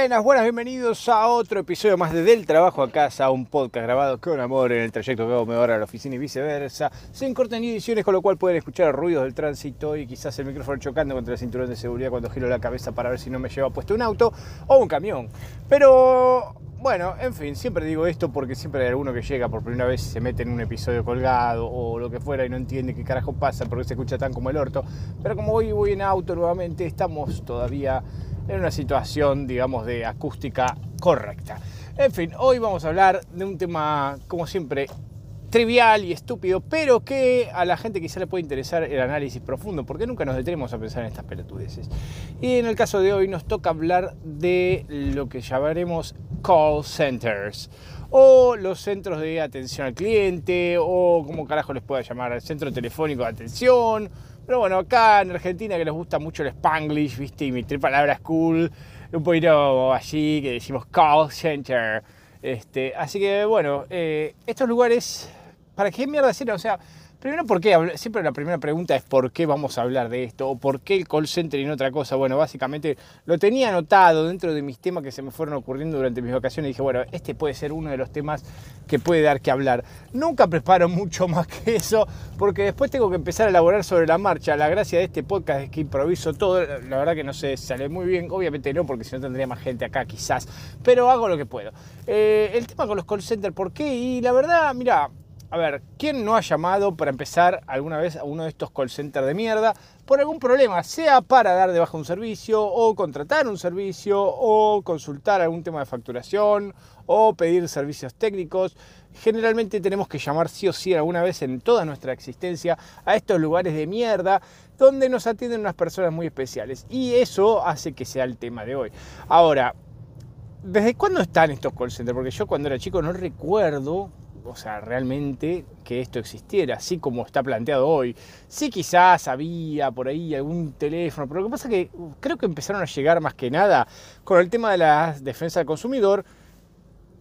Buenas, buenas, bienvenidos a otro episodio más de Del Trabajo a Casa, un podcast grabado con amor en el trayecto que hago me a la oficina y viceversa, sin corte ni ediciones, con lo cual pueden escuchar ruidos del tránsito y quizás el micrófono chocando contra el cinturón de seguridad cuando giro la cabeza para ver si no me lleva puesto un auto o un camión. Pero bueno, en fin, siempre digo esto porque siempre hay alguno que llega por primera vez y se mete en un episodio colgado o lo que fuera y no entiende qué carajo pasa porque se escucha tan como el orto. Pero como hoy voy en auto nuevamente, estamos todavía en una situación, digamos, de acústica correcta. En fin, hoy vamos a hablar de un tema, como siempre, trivial y estúpido, pero que a la gente quizá le puede interesar el análisis profundo, porque nunca nos detenemos a pensar en estas pelotudeces. Y en el caso de hoy nos toca hablar de lo que llamaremos call centers, o los centros de atención al cliente, o como carajo les pueda llamar, el centro telefónico de atención, pero bueno, acá en Argentina que nos gusta mucho el spanglish, ¿viste? Y mi palabra es cool, un poquito allí que decimos call center. Este, así que bueno, eh, estos lugares, ¿para qué mierda sirven? O sea, Primero, ¿por qué? Siempre la primera pregunta es ¿por qué vamos a hablar de esto? ¿O por qué el call center y no otra cosa? Bueno, básicamente lo tenía anotado dentro de mis temas que se me fueron ocurriendo durante mis vacaciones y dije, bueno, este puede ser uno de los temas que puede dar que hablar. Nunca preparo mucho más que eso porque después tengo que empezar a elaborar sobre la marcha. La gracia de este podcast es que improviso todo. La verdad que no se sale muy bien. Obviamente no, porque si no tendría más gente acá quizás. Pero hago lo que puedo. Eh, el tema con los call centers, ¿por qué? Y la verdad, mira, a ver, ¿quién no ha llamado para empezar alguna vez a uno de estos call centers de mierda por algún problema? Sea para dar de baja un servicio, o contratar un servicio, o consultar algún tema de facturación, o pedir servicios técnicos. Generalmente tenemos que llamar sí o sí alguna vez en toda nuestra existencia a estos lugares de mierda donde nos atienden unas personas muy especiales. Y eso hace que sea el tema de hoy. Ahora, ¿desde cuándo están estos call centers? Porque yo cuando era chico no recuerdo o sea, realmente que esto existiera, así como está planteado hoy. Sí, quizás había por ahí algún teléfono, pero lo que pasa es que creo que empezaron a llegar más que nada con el tema de la defensa del consumidor.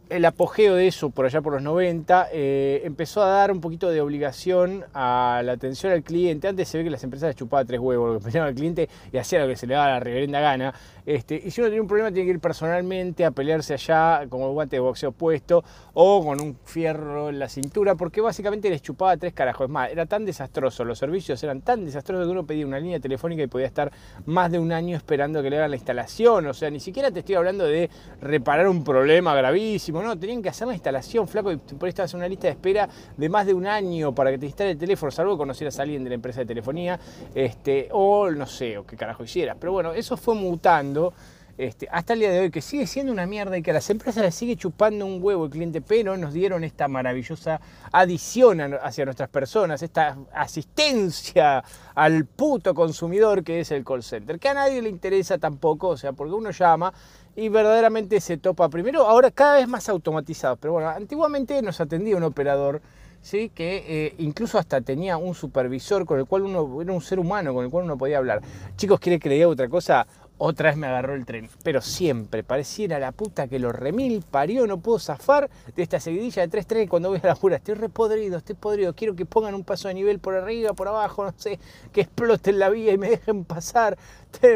El apogeo de eso por allá por los 90 eh, empezó a dar un poquito de obligación a la atención al cliente. Antes se ve que las empresas chupaban tres huevos, lo que pensaban al cliente y hacía lo que se le daba la reverenda gana. Este, y si uno tiene un problema, tiene que ir personalmente a pelearse allá con el guante de boxeo puesto o con un fierro en la cintura, porque básicamente les chupaba tres carajos. Es más, era tan desastroso, los servicios eran tan desastrosos que uno pedía una línea telefónica y podía estar más de un año esperando que le hagan la instalación. O sea, ni siquiera te estoy hablando de reparar un problema gravísimo, no, tenían que hacer la instalación, flaco, y por ahí estabas en una lista de espera de más de un año para que te instale el teléfono, salvo que conocieras a alguien de la empresa de telefonía, este, o no sé, o qué carajo hicieras. Pero bueno, eso fue mutando este, hasta el día de hoy, que sigue siendo una mierda y que a las empresas les sigue chupando un huevo el cliente, pero nos dieron esta maravillosa adición hacia nuestras personas, esta asistencia al puto consumidor que es el call center, que a nadie le interesa tampoco, o sea, porque uno llama y verdaderamente se topa primero, ahora cada vez más automatizado, pero bueno, antiguamente nos atendía un operador. ¿sí? que eh, incluso hasta tenía un supervisor con el cual uno era un ser humano con el cual uno podía hablar. Chicos, ¿quiere que le diga otra cosa? Otra vez me agarró el tren. Pero siempre, pareciera la puta que lo remil parió, no puedo zafar de esta seguidilla de tres trenes cuando voy a la pura. Estoy repodrido, estoy podrido, quiero que pongan un paso de nivel por arriba, por abajo, no sé, que exploten la vía y me dejen pasar.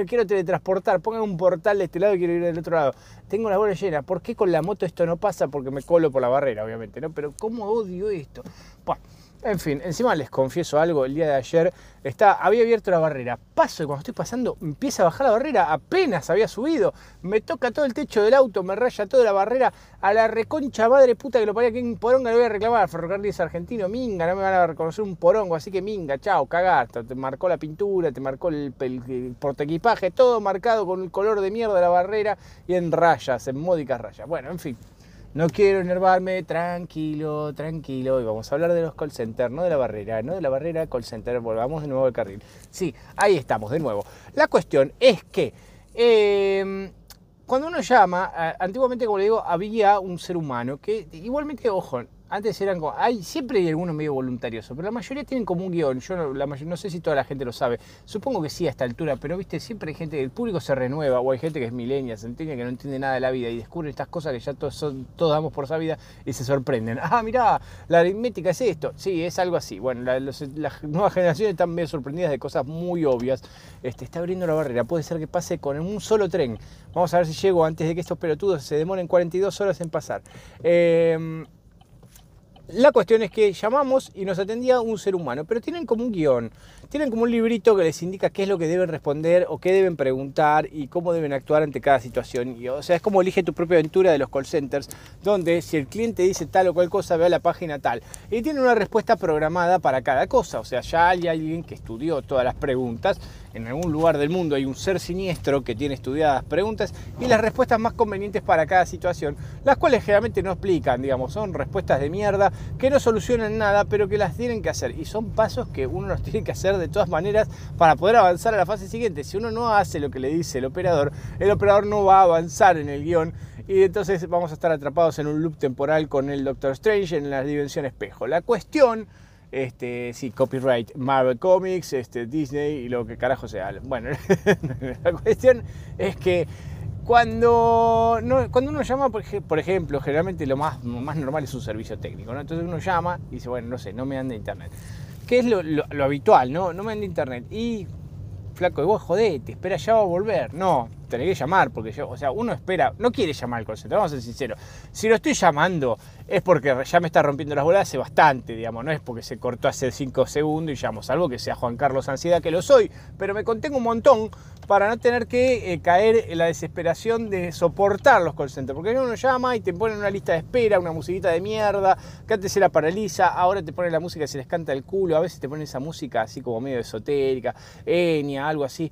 Quiero teletransportar, pongan un portal de este lado y quiero ir del otro lado. Tengo la bola llena. ¿Por qué con la moto esto no pasa? Porque me colo por la barrera, obviamente, ¿no? Pero ¿cómo odio esto? En fin, encima les confieso algo, el día de ayer está, había abierto la barrera, paso y cuando estoy pasando empieza a bajar la barrera, apenas había subido, me toca todo el techo del auto, me raya toda la barrera, a la reconcha madre puta que lo paría que un poronga le voy a reclamar. Al ferrocarril argentino, minga, no me van a reconocer un porongo, así que minga, chao, cagaste, te marcó la pintura, te marcó el, el, portaequipaje, todo marcado con el color de mierda de la barrera y en rayas, en módicas rayas. Bueno, en fin. No quiero enervarme, tranquilo, tranquilo. Y vamos a hablar de los call centers, no de la barrera, no de la barrera, call center. Volvamos de nuevo al carril. Sí, ahí estamos, de nuevo. La cuestión es que em, cuando uno llama, antiguamente, como le digo, había un ser humano que igualmente, ojo, Antes eran como, siempre hay algunos medio voluntarios, pero la mayoría tienen como un guion. Yo no, la, no sé si toda la gente lo sabe. Supongo que sí a esta altura, pero viste, siempre hay gente, el público se renueva, o hay gente que es milenia, centenia, que no entiende nada de la vida y descubre estas cosas que ya todos, son, todos damos por sabida y se sorprenden. Ah, mirá, la aritmética es esto. Sí, es algo así. Bueno, las nuevas generaciones están medio sorprendidas de cosas muy obvias. Este, está abriendo la barrera. Puede ser que pase con un solo tren. Vamos a ver si llego antes de que estos pelotudos se demoren 42 horas en pasar. Eh, la cuestión es que llamamos y nos atendía un ser humano, pero tienen como un guion, tienen como un librito que les indica qué es lo que deben responder o qué deben preguntar y cómo deben actuar ante cada situación. o sea, es como elige tu propia aventura de los call centers, donde si el cliente dice tal o cual cosa, ve a la página tal. Y tiene una respuesta programada para cada cosa. O sea, ya hay alguien que estudió todas las preguntas en algún lugar del mundo hay un ser siniestro que tiene estudiadas preguntas y las respuestas más convenientes para cada situación, las cuales generalmente no explican, digamos, son respuestas de mierda que no solucionan nada, pero que las tienen que hacer. Y son pasos que uno los tiene que hacer de todas maneras para poder avanzar a la fase siguiente. Si uno no hace lo que le dice el operador, el operador no va a avanzar en el guion y entonces vamos a estar atrapados en un loop temporal con el Doctor Strange en la dimensión espejo. La cuestión este, sí, copyright Marvel Comics, este, Disney y lo que carajo sea. Bueno, la cuestión es que cuando, cuando uno llama, por, ejemplo, generalmente lo más, más normal es un servicio técnico, ¿no? Entonces uno llama y dice, bueno, no sé, no me anda internet. ¿Qué es lo, lo, habitual, no? No me anda internet. Y, flaco, y vos jodete, espera, ya va a volver. No, tenés que llamar, porque yo, o sea, uno espera, no quiere llamar al call vamos a ser sinceros. Si lo estoy llamando es porque ya me está rompiendo las bolas hace bastante, digamos, no es porque se cortó hace 5 segundos y llamo, salvo que sea Juan Carlos Ansiedad, que lo soy, pero me contengo un montón para no tener que eh, caer en la desesperación de soportar los call centers, porque uno llama y te ponen una lista de espera, una musiquita de mierda, que antes se la paraliza, ahora te ponen la música y se les canta el culo, a veces te ponen esa música así como medio esotérica, enia, algo así.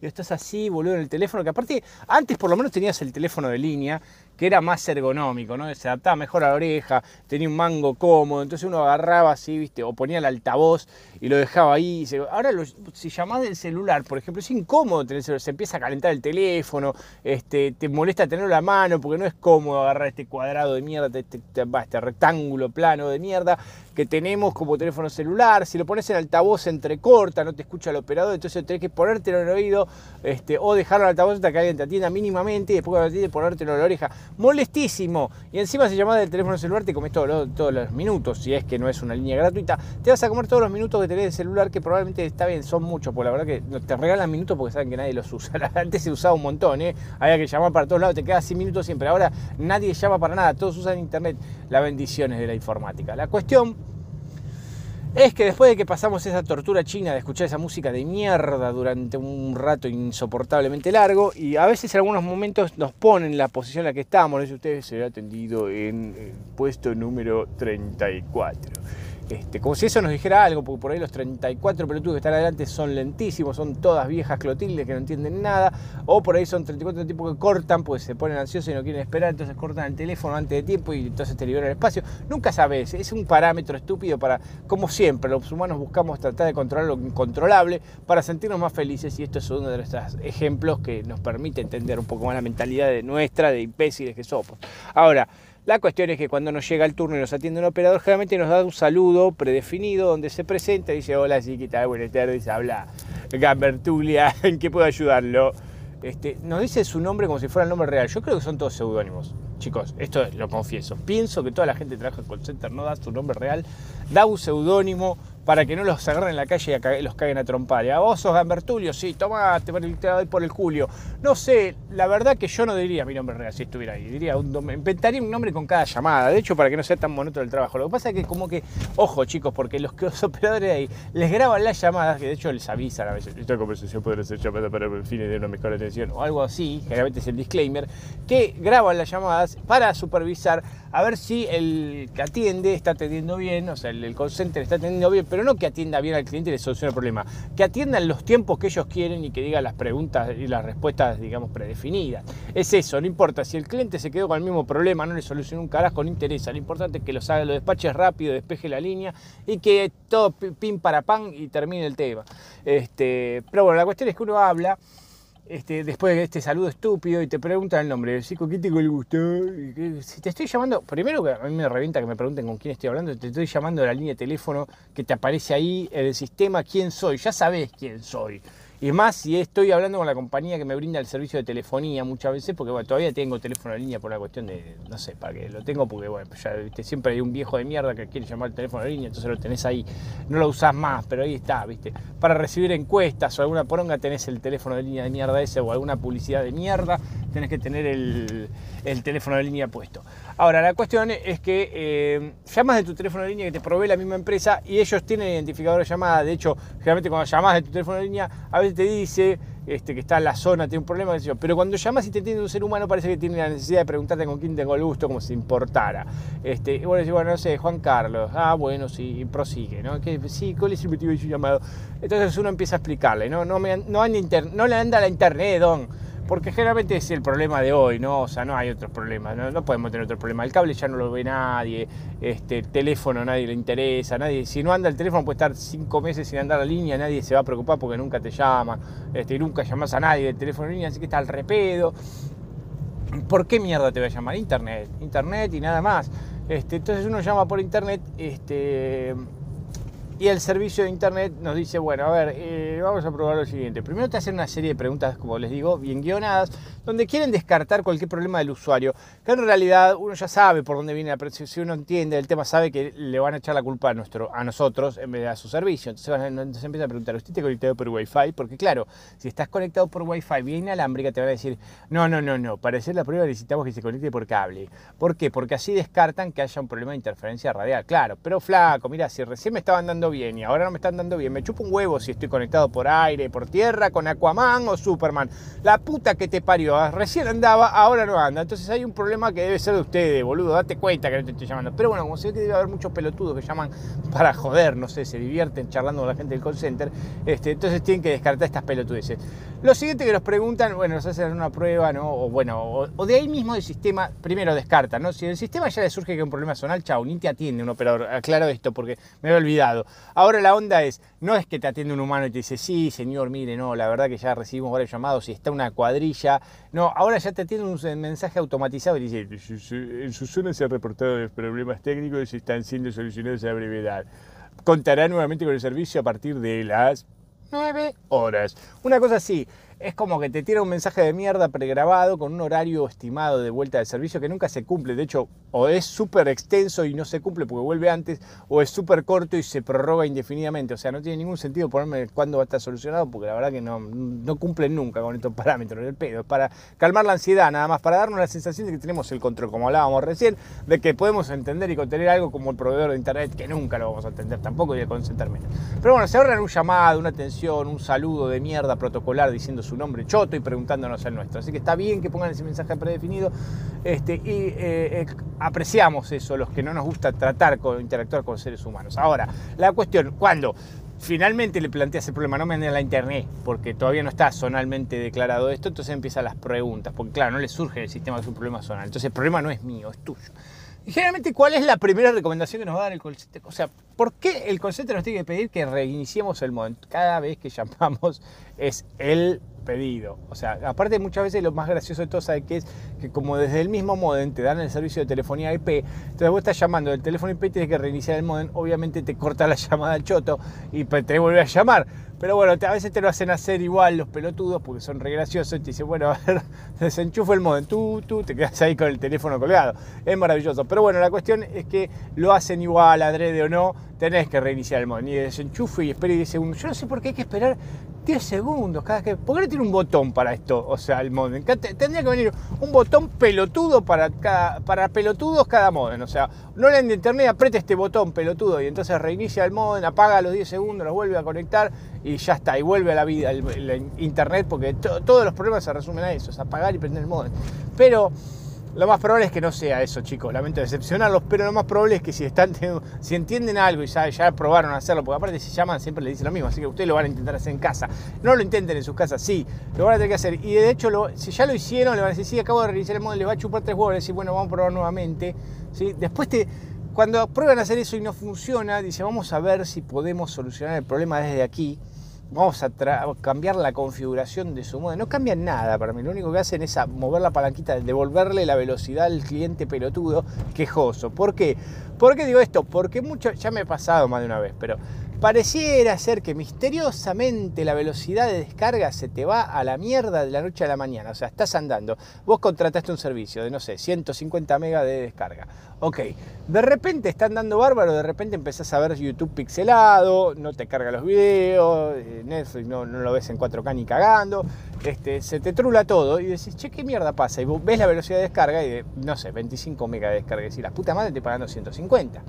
Y estás así, boludo, en el teléfono, que aparte, antes por lo menos tenías el teléfono de línea, que era más ergonómico, ¿no? Se adaptaba mejor a la oreja, tenía un mango cómodo, entonces uno agarraba así, ¿viste? O ponía el altavoz y lo dejaba ahí. Ahora, si llamás del celular, por ejemplo, es incómodo tener celular, se empieza a calentar el teléfono, este, te molesta tenerlo en la mano porque no es cómodo agarrar este cuadrado de mierda, este, este, este rectángulo plano de mierda que tenemos como teléfono celular. Si lo pones en altavoz, se entrecorta, no te escucha el operador, entonces tenés que ponértelo en el oído este, o dejarlo en altavoz hasta que alguien te atienda mínimamente y después atiende ponértelo en la oreja molestísimo. Y encima si llamas del teléfono celular te comes todos los minutos, si es que no es una línea gratuita, te vas a comer todos los minutos que tenés de celular, que probablemente está bien, son muchos, porque la verdad que te regalan minutos porque saben que nadie los usa. Antes se usaba un montón, ¿eh? había que llamar para todos lados, te quedas 100 minutos siempre. Ahora nadie llama para nada, todos usan internet. Las bendiciones de la informática. La cuestión es que después de que pasamos esa tortura china de escuchar esa música de mierda durante un rato insoportablemente largo, y a veces en algunos momentos nos ponen en la posición en la que estamos, no ustedes se atendido en el puesto número 34. Este, como si eso nos dijera algo, porque por ahí los 34 pelotudos que están adelante son lentísimos, son todas viejas clotildes que no entienden nada, o por ahí son 34 tipos que cortan, pues se ponen ansiosos y no quieren esperar, entonces cortan el teléfono antes de tiempo y entonces te liberan el espacio. Nunca sabes, es un parámetro estúpido para, como siempre, los humanos buscamos tratar de controlar lo incontrolable para sentirnos más felices y esto es uno de nuestros ejemplos que nos permite entender un poco más la mentalidad de nuestra, de imbéciles que somos. Ahora, la cuestión es que cuando nos llega el turno y nos atiende un operador, generalmente nos da un saludo predefinido donde se presenta y dice, hola, sí, ¿qué tal? Buenas tardes, habla Gambertulia, ¿en qué puedo ayudarlo? Este, nos dice su nombre como si fuera el nombre real. Yo creo que son todos seudónimos. Chicos, esto lo confieso. Pienso que toda la gente que trabaja en call center no da su nombre real, da un seudónimo para que no los agarren en la calle y los caguen a trompar. a vos sos Gambertulio, sí, toma, te doy por el Julio. No sé, la verdad que yo no diría mi nombre real si estuviera ahí. Diría un, inventaría un nombre con cada llamada, de hecho, para que no sea tan monótono el trabajo. Lo que pasa es que como que, ojo chicos, porque los, los operadores ahí les graban las llamadas, que de hecho les avisan a veces, esta conversación podrá ser llamada para fines de una mejor atención o algo así, generalmente es el disclaimer, que graban las llamadas para supervisar a ver si el que atiende está atendiendo bien, o sea, el, el call está atendiendo bien, pero no que atienda bien al cliente y le solucione el problema, que atiendan los tiempos que ellos quieren y que diga las preguntas y las respuestas, digamos, predefinidas. Es eso, no importa, si el cliente se quedó con el mismo problema, no le soluciona un carajo, no interesa, lo importante es que los haga, lo despaches rápido, despeje la línea y que todo pin para pan y termine el tema. Este, pero bueno, la cuestión es que uno habla este, después de este saludo estúpido y te preguntan el nombre, ¿sí, ¿con quién tengo el gusto? Si te estoy llamando, primero que a mí me revienta que me pregunten con quién estoy hablando, te estoy llamando de la línea de teléfono que te aparece ahí en el sistema quién soy, ya sabes quién soy. Y más si estoy hablando con la compañía que me brinda el servicio de telefonía muchas veces, porque bueno, todavía tengo teléfono de línea por la cuestión de, no sé, para que lo tengo, porque bueno, ya ¿viste? siempre hay un viejo de mierda que quiere llamar el teléfono de línea, entonces lo tenés ahí, no lo usás más, pero ahí está, ¿viste? Para recibir encuestas o alguna poronga tenés el teléfono de línea de mierda ese o alguna publicidad de mierda, tenés que tener el, teléfono de línea puesto. Ahora, la cuestión es que eh, llamas de tu teléfono de línea que te provee la misma empresa y ellos tienen identificador de llamada, de hecho, generalmente cuando llamas de tu teléfono de línea, a veces te dice este, que está en la zona, tiene un problema, pero cuando llamas y te entiende un ser humano parece que tiene la necesidad de preguntarte con quién tengo el gusto, como si importara. Este, y bueno, decís, bueno, no sé, Juan Carlos, ah, bueno, sí, prosigue, ¿no? Sí, ¿cuál es el motivo de su llamado? Entonces uno empieza a explicarle, ¿no? No, me, no, no le anda la internet, don porque generalmente es el problema de hoy, ¿no? O sea, no hay otros problemas, no, podemos tener otro problema. El cable ya no lo ve nadie, este, el teléfono nadie le interesa, nadie, si no anda el teléfono puede estar cinco meses sin andar la línea, nadie se va a preocupar porque nunca te llama, este, nunca llamas a nadie del teléfono en línea, así que está al repedo. ¿Por qué mierda te va a llamar? Internet, internet y nada más. Este, entonces uno llama por internet, este, y el servicio de internet nos dice, bueno, a ver, eh, vamos a probar lo siguiente. Primero te hacen una serie de preguntas, como les digo, bien guionadas, donde quieren descartar cualquier problema del usuario, que en realidad uno ya sabe por dónde viene la presión, si uno entiende el tema, sabe que le van a echar la culpa a, nuestro, a nosotros en vez de a su servicio. Entonces, van, se empieza a preguntar, ¿usted está conectado por Wi-Fi? Porque claro, si estás conectado por Wi-Fi bien inalámbrica, te van a decir, no, no, no, no, para hacer la prueba necesitamos que se conecte por cable. ¿Por qué? Porque así descartan que haya un problema de interferencia radial. Claro, pero flaco, mira, si recién me estaban dando bien y ahora no me están dando bien. Me chupo un huevo si estoy conectado por aire, por tierra, con Aquaman o Superman. La puta que te parió, ah, recién andaba, ahora no anda. Entonces hay un problema que debe ser de ustedes, boludo. Date cuenta que no te estoy llamando. Pero bueno, como se ve que debe haber muchos pelotudos que llaman para joder, no sé, se divierten charlando con la gente del call center. Este, entonces tienen que descartar estas pelotudeces. Lo siguiente que nos preguntan, bueno, nos hacen una prueba, ¿no? O bueno, o, de ahí mismo el sistema, primero descartan, ¿no? Si el sistema ya le surge que un problema sonal, chao, ni te atiende un operador. Aclaro esto porque me había olvidado. Ahora la onda es, no es que te atiende un humano y te dice, sí, señor, mire, no, la verdad que ya recibimos varios llamados y está una cuadrilla. No, ahora ya te atiende un mensaje automatizado y dice, en su zona se han reportado problemas técnicos y están siendo solucionados a brevedad. Contará nuevamente con el servicio a partir de las 9 horas. Una cosa así es como que te tira un mensaje de mierda pregrabado con un horario estimado de vuelta de servicio que nunca se cumple. De hecho, o es súper extenso y no se cumple porque vuelve antes, o es súper corto y se prorroga indefinidamente. O sea, no tiene ningún sentido ponerme cuándo va a estar solucionado porque la verdad que no, no cumplen nunca con estos parámetros del pedo. Es para calmar la ansiedad, nada más, para darnos la sensación de que tenemos el control, como hablábamos recién, de que podemos entender y contener algo como el proveedor de internet, que nunca lo vamos a entender tampoco y a concentrar menos. Pero bueno, se ahorran un llamado, una atención, un saludo de mierda protocolar diciendo su nombre choto y preguntándonos el nuestro. Así que está bien que pongan ese mensaje predefinido este, y eh, eh, apreciamos eso, los que no nos gusta tratar con interactuar con seres humanos. Ahora, la cuestión, ¿cuándo? Finalmente le planteas el problema, no me ande la internet, porque todavía no está zonalmente declarado esto, entonces empiezan las preguntas, porque claro, no le surge el sistema que es un problema zonal, entonces el problema no es mío, es tuyo. Y generalmente, ¿cuál es la primera recomendación que nos va a dar el call O sea, ¿por qué el call nos tiene que pedir que reiniciemos el modem? Cada vez que llamamos es el pedido. O sea, aparte muchas veces lo más gracioso de todo, ¿sabes qué es? Que como desde el mismo modem te dan el servicio de telefonía IP, entonces vos estás llamando del teléfono IP, tienes que reiniciar el modem, obviamente te corta la llamada al choto y te vuelve a llamar. Pero bueno, a veces te lo hacen hacer igual los pelotudos porque son re graciosos y te dicen, bueno, a ver, desenchufo el modem, tú, tú, te quedas ahí con el teléfono colgado. Es maravilloso. Pero bueno, la cuestión es que lo hacen igual, adrede o no, tenés que reiniciar el modem. Y desenchufo y espera 10 segundos. Yo no sé por qué hay que esperar 10 segundos cada que. ¿Por qué no tiene un botón para esto? O sea, el modem. Tendría que venir un botón pelotudo para, cada, para pelotudos cada modem. O sea, no le de internet, aprieta este botón pelotudo y entonces reinicia el modem, apaga los 10 segundos, los vuelve a conectar y ya está, y vuelve a la vida el, internet, porque todos los problemas se resumen a eso, es apagar y prender el modem. Pero lo más probable es que no sea eso, chicos. Lamento decepcionarlos, pero lo más probable es que si están si entienden algo y ya, ya probaron hacerlo, porque aparte si llaman siempre le dicen lo mismo, así que ustedes lo van a intentar hacer en casa. No lo intenten en sus casas, sí, lo van a tener que hacer. Y de hecho, si ya lo hicieron, le van a decir, sí, acabo de realizar el modelo, le va a chupar tres huevos, le decir, bueno, vamos a probar nuevamente. ¿sí? Después te, cuando prueban a hacer eso y no funciona, dice, vamos a ver si podemos solucionar el problema desde aquí vamos a cambiar la configuración de su modo. No cambian nada para mí, lo único que hacen es mover la palanquita, devolverle la velocidad al cliente pelotudo quejoso. ¿Por qué? ¿Por qué digo esto? Porque mucho, ya me he pasado más de una vez, pero Pareciera ser que misteriosamente la velocidad de descarga se te va a la mierda de la noche a la mañana. O sea, estás andando. Vos contrataste un servicio de, no sé, 150 megas de descarga. Ok, de repente están dando bárbaro, de repente empezás a ver YouTube pixelado, no te carga los videos, eh, Netflix no, lo ves en 4K ni cagando, este, se te trula todo y decís, che, ¿qué mierda pasa? Y vos ves la velocidad de descarga y de, no sé, 25 megas de descarga y decís, la puta madre te pagando 150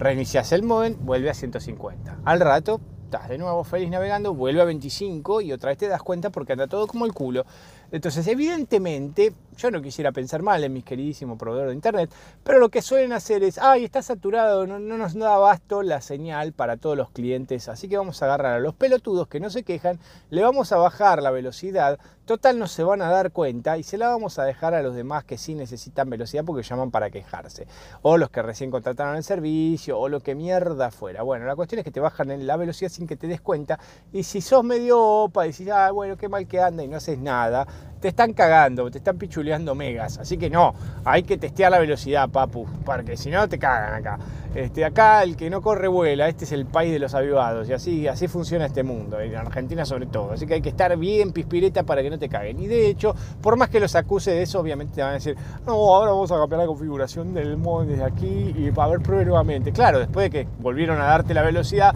reinicias el modem, vuelve a 150. Al rato, estás de nuevo feliz navegando, vuelve a 25 y otra vez te das cuenta porque anda todo como el culo. Entonces, evidentemente, yo no quisiera pensar mal en mis queridísimos proveedores de internet, pero lo que suelen hacer es, ay, está saturado, no, no nos da abasto la señal para todos los clientes, así que vamos a agarrar a los pelotudos que no se quejan, le vamos a bajar la velocidad, total no se van a dar cuenta y se la vamos a dejar a los demás que sí necesitan velocidad porque llaman para quejarse, o los que recién contrataron el servicio, o lo que mierda fuera. Bueno, la cuestión es que te bajan la velocidad sin que te des cuenta, y si sos medio opa decís, ah, bueno, qué mal que anda y no haces nada, te están cagando, te están pichuleando megas. Así que no, hay que testear la velocidad, papu, porque si no te cagan acá. Este, acá el que no corre vuela, este es el país de los avivados y así, así funciona este mundo, en Argentina sobre todo. Así que hay que estar bien pispireta para que no te caguen. Y de hecho, por más que los acuse de eso, obviamente te van a decir, no, ahora vamos a cambiar la configuración del mod desde aquí y para ver pruebe nuevamente. Claro, después de que volvieron a darte la velocidad,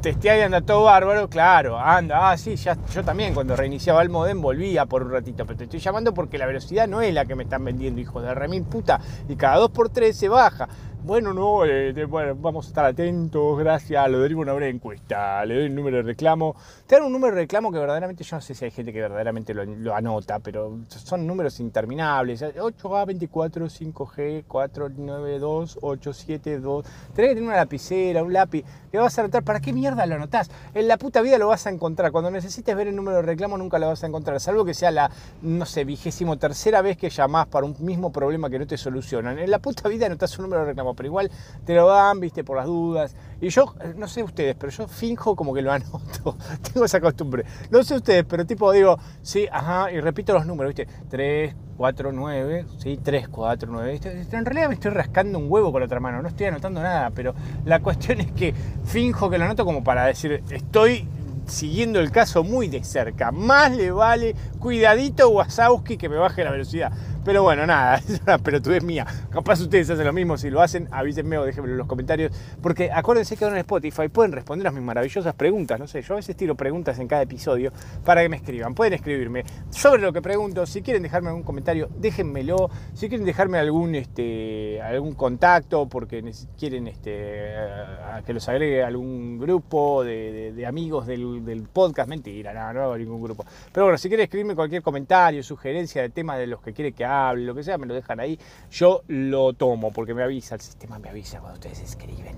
testea y anda todo bárbaro, claro, anda, ah, sí, ya, yo también cuando reiniciaba el modem volvía por un ratito, pero te estoy llamando porque la velocidad no es la que me están vendiendo, hijos de remil puta, y cada dos por tres se baja. Bueno, no, bueno, vamos a estar atentos, gracias, lo derivo una breve encuesta, le doy un número de reclamo. Te dan un número de reclamo que verdaderamente, yo no sé si hay gente que verdaderamente lo, anota, pero son números interminables. 8A, 24, 5G, 492, 872. Tenés que tener una lapicera, un lápiz, que vas a anotar. ¿Para qué mierda lo anotás? En la puta vida lo vas a encontrar. Cuando necesites ver el número de reclamo nunca lo vas a encontrar, salvo que sea la, no sé, vigésimo tercera vez que llamás para un mismo problema que no te solucionan. En la puta vida anotás un número de reclamo pero igual te lo dan, viste, por las dudas. Y yo, eh, no sé ustedes, pero yo finjo como que lo anoto. Tengo esa costumbre. No sé ustedes, pero tipo digo, sí, ajá, y repito los números, viste, 3, 4, 9, sí, 3, 4, 9. En realidad me estoy rascando un huevo con la otra mano, no estoy anotando nada, pero la cuestión es que finjo que lo anoto como para decir, estoy siguiendo el caso muy de cerca. Más le vale, cuidadito Wasowski que me baje la velocidad. Pero bueno, nada, es una pelotudez mía. Capaz ustedes hacen lo mismo, si lo hacen, avísenme o déjenmelo en los comentarios. Porque acuérdense que ahora en Spotify pueden responder a mis maravillosas preguntas. No sé, yo a veces tiro preguntas en cada episodio para que me escriban. Pueden escribirme sobre lo que pregunto. Si quieren dejarme algún comentario, déjenmelo. Si quieren dejarme algún, este, algún contacto porque quieren este, a que los agregue a algún grupo de, amigos del, podcast, mentira, no, no hago ningún grupo. Pero bueno, si quieren escribirme cualquier comentario, sugerencia de tema de los que quiere que lo que sea, me lo dejan ahí. Yo lo tomo porque me avisa, el sistema me avisa cuando ustedes escriben.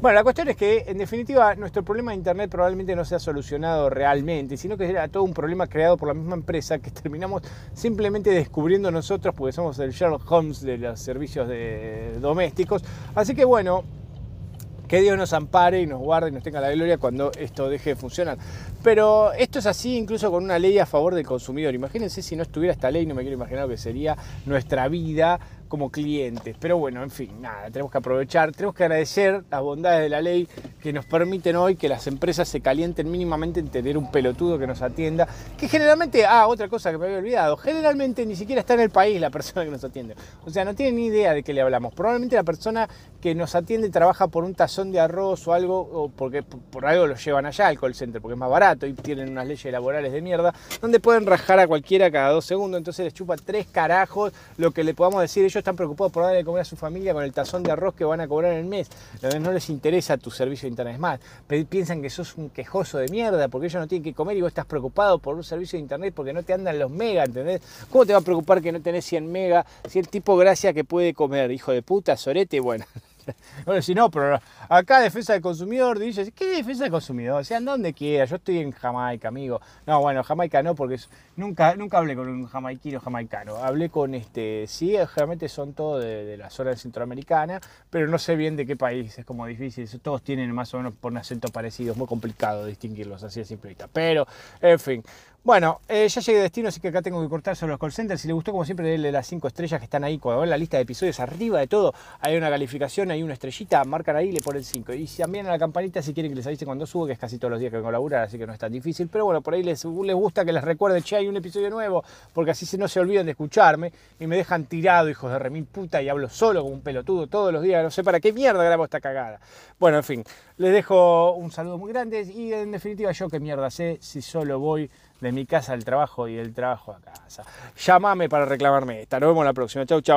Bueno, la cuestión es que, en definitiva, nuestro problema de Internet probablemente no se ha solucionado realmente, sino que era todo un problema creado por la misma empresa que terminamos simplemente descubriendo nosotros porque somos el Sherlock Holmes de los servicios de domésticos. Así que bueno, que Dios nos ampare y nos guarde y nos tenga la gloria cuando esto deje de funcionar. Pero esto es así incluso con una ley a favor del consumidor. Imagínense si no estuviera esta ley, no me quiero imaginar lo que sería nuestra vida como clientes. Pero bueno, en fin, nada, tenemos que aprovechar, tenemos que agradecer las bondades de la ley que nos permiten hoy que las empresas se calienten mínimamente en tener un pelotudo que nos atienda, que generalmente, ah, otra cosa que me había olvidado, generalmente ni siquiera está en el país la persona que nos atiende. O sea, no tiene ni idea de qué le hablamos. Probablemente la persona que nos atiende trabaja por un tazón de arroz o algo, o porque por algo lo llevan allá al call center, porque es más barato y tienen unas leyes laborales de mierda, donde pueden rajar a cualquiera cada dos segundos, entonces les chupa tres carajos lo que le podamos decir ellos están preocupados por darle de comer a su familia con el tazón de arroz que van a cobrar en el mes. No les interesa tu servicio de internet. Es más, piensan que sos un quejoso de mierda porque ellos no tienen que comer y vos estás preocupado por un servicio de internet porque no te andan los megas, ¿entendés? ¿Cómo te va a preocupar que no tenés 100 megas si el tipo gracia que puede comer, hijo de puta, sorete? Bueno, Bueno, si no, pero acá defensa del consumidor dice, ¿qué defensa del consumidor? O sea, donde quiera, yo estoy en Jamaica, amigo. No, bueno, Jamaica no, porque nunca, nunca hablé con un jamaiquino jamaicano. Hablé con este, sí, realmente son todos de, la zona centroamericana, pero no sé bien de qué país, es como difícil. Todos tienen más o menos por un acento parecido, es muy complicado distinguirlos así de simple Pero, en fin. Bueno, eh, ya llegué a destino, así que acá tengo que cortar sobre los call centers. Si le gustó, como siempre, denle las 5 estrellas que están ahí. Cuando ven la lista de episodios, arriba de todo, hay una calificación, hay una estrellita, marcan ahí y le ponen 5. Y también a la campanita si quieren que les avise cuando subo, que es casi todos los días que vengo a laburar, así que no es tan difícil. Pero bueno, por ahí les, les gusta que les recuerde, che, hay un episodio nuevo, porque así no se olvidan de escucharme y me dejan tirado, hijos de remil puta, y hablo solo como un pelotudo todos los días. No sé para qué mierda grabo esta cagada. Bueno, en fin, les dejo un saludo muy grande y en definitiva, yo qué mierda sé si solo voy de mi casa al trabajo y del trabajo a casa. Llámame para reclamarme esta. Nos vemos la próxima. Chau, chau.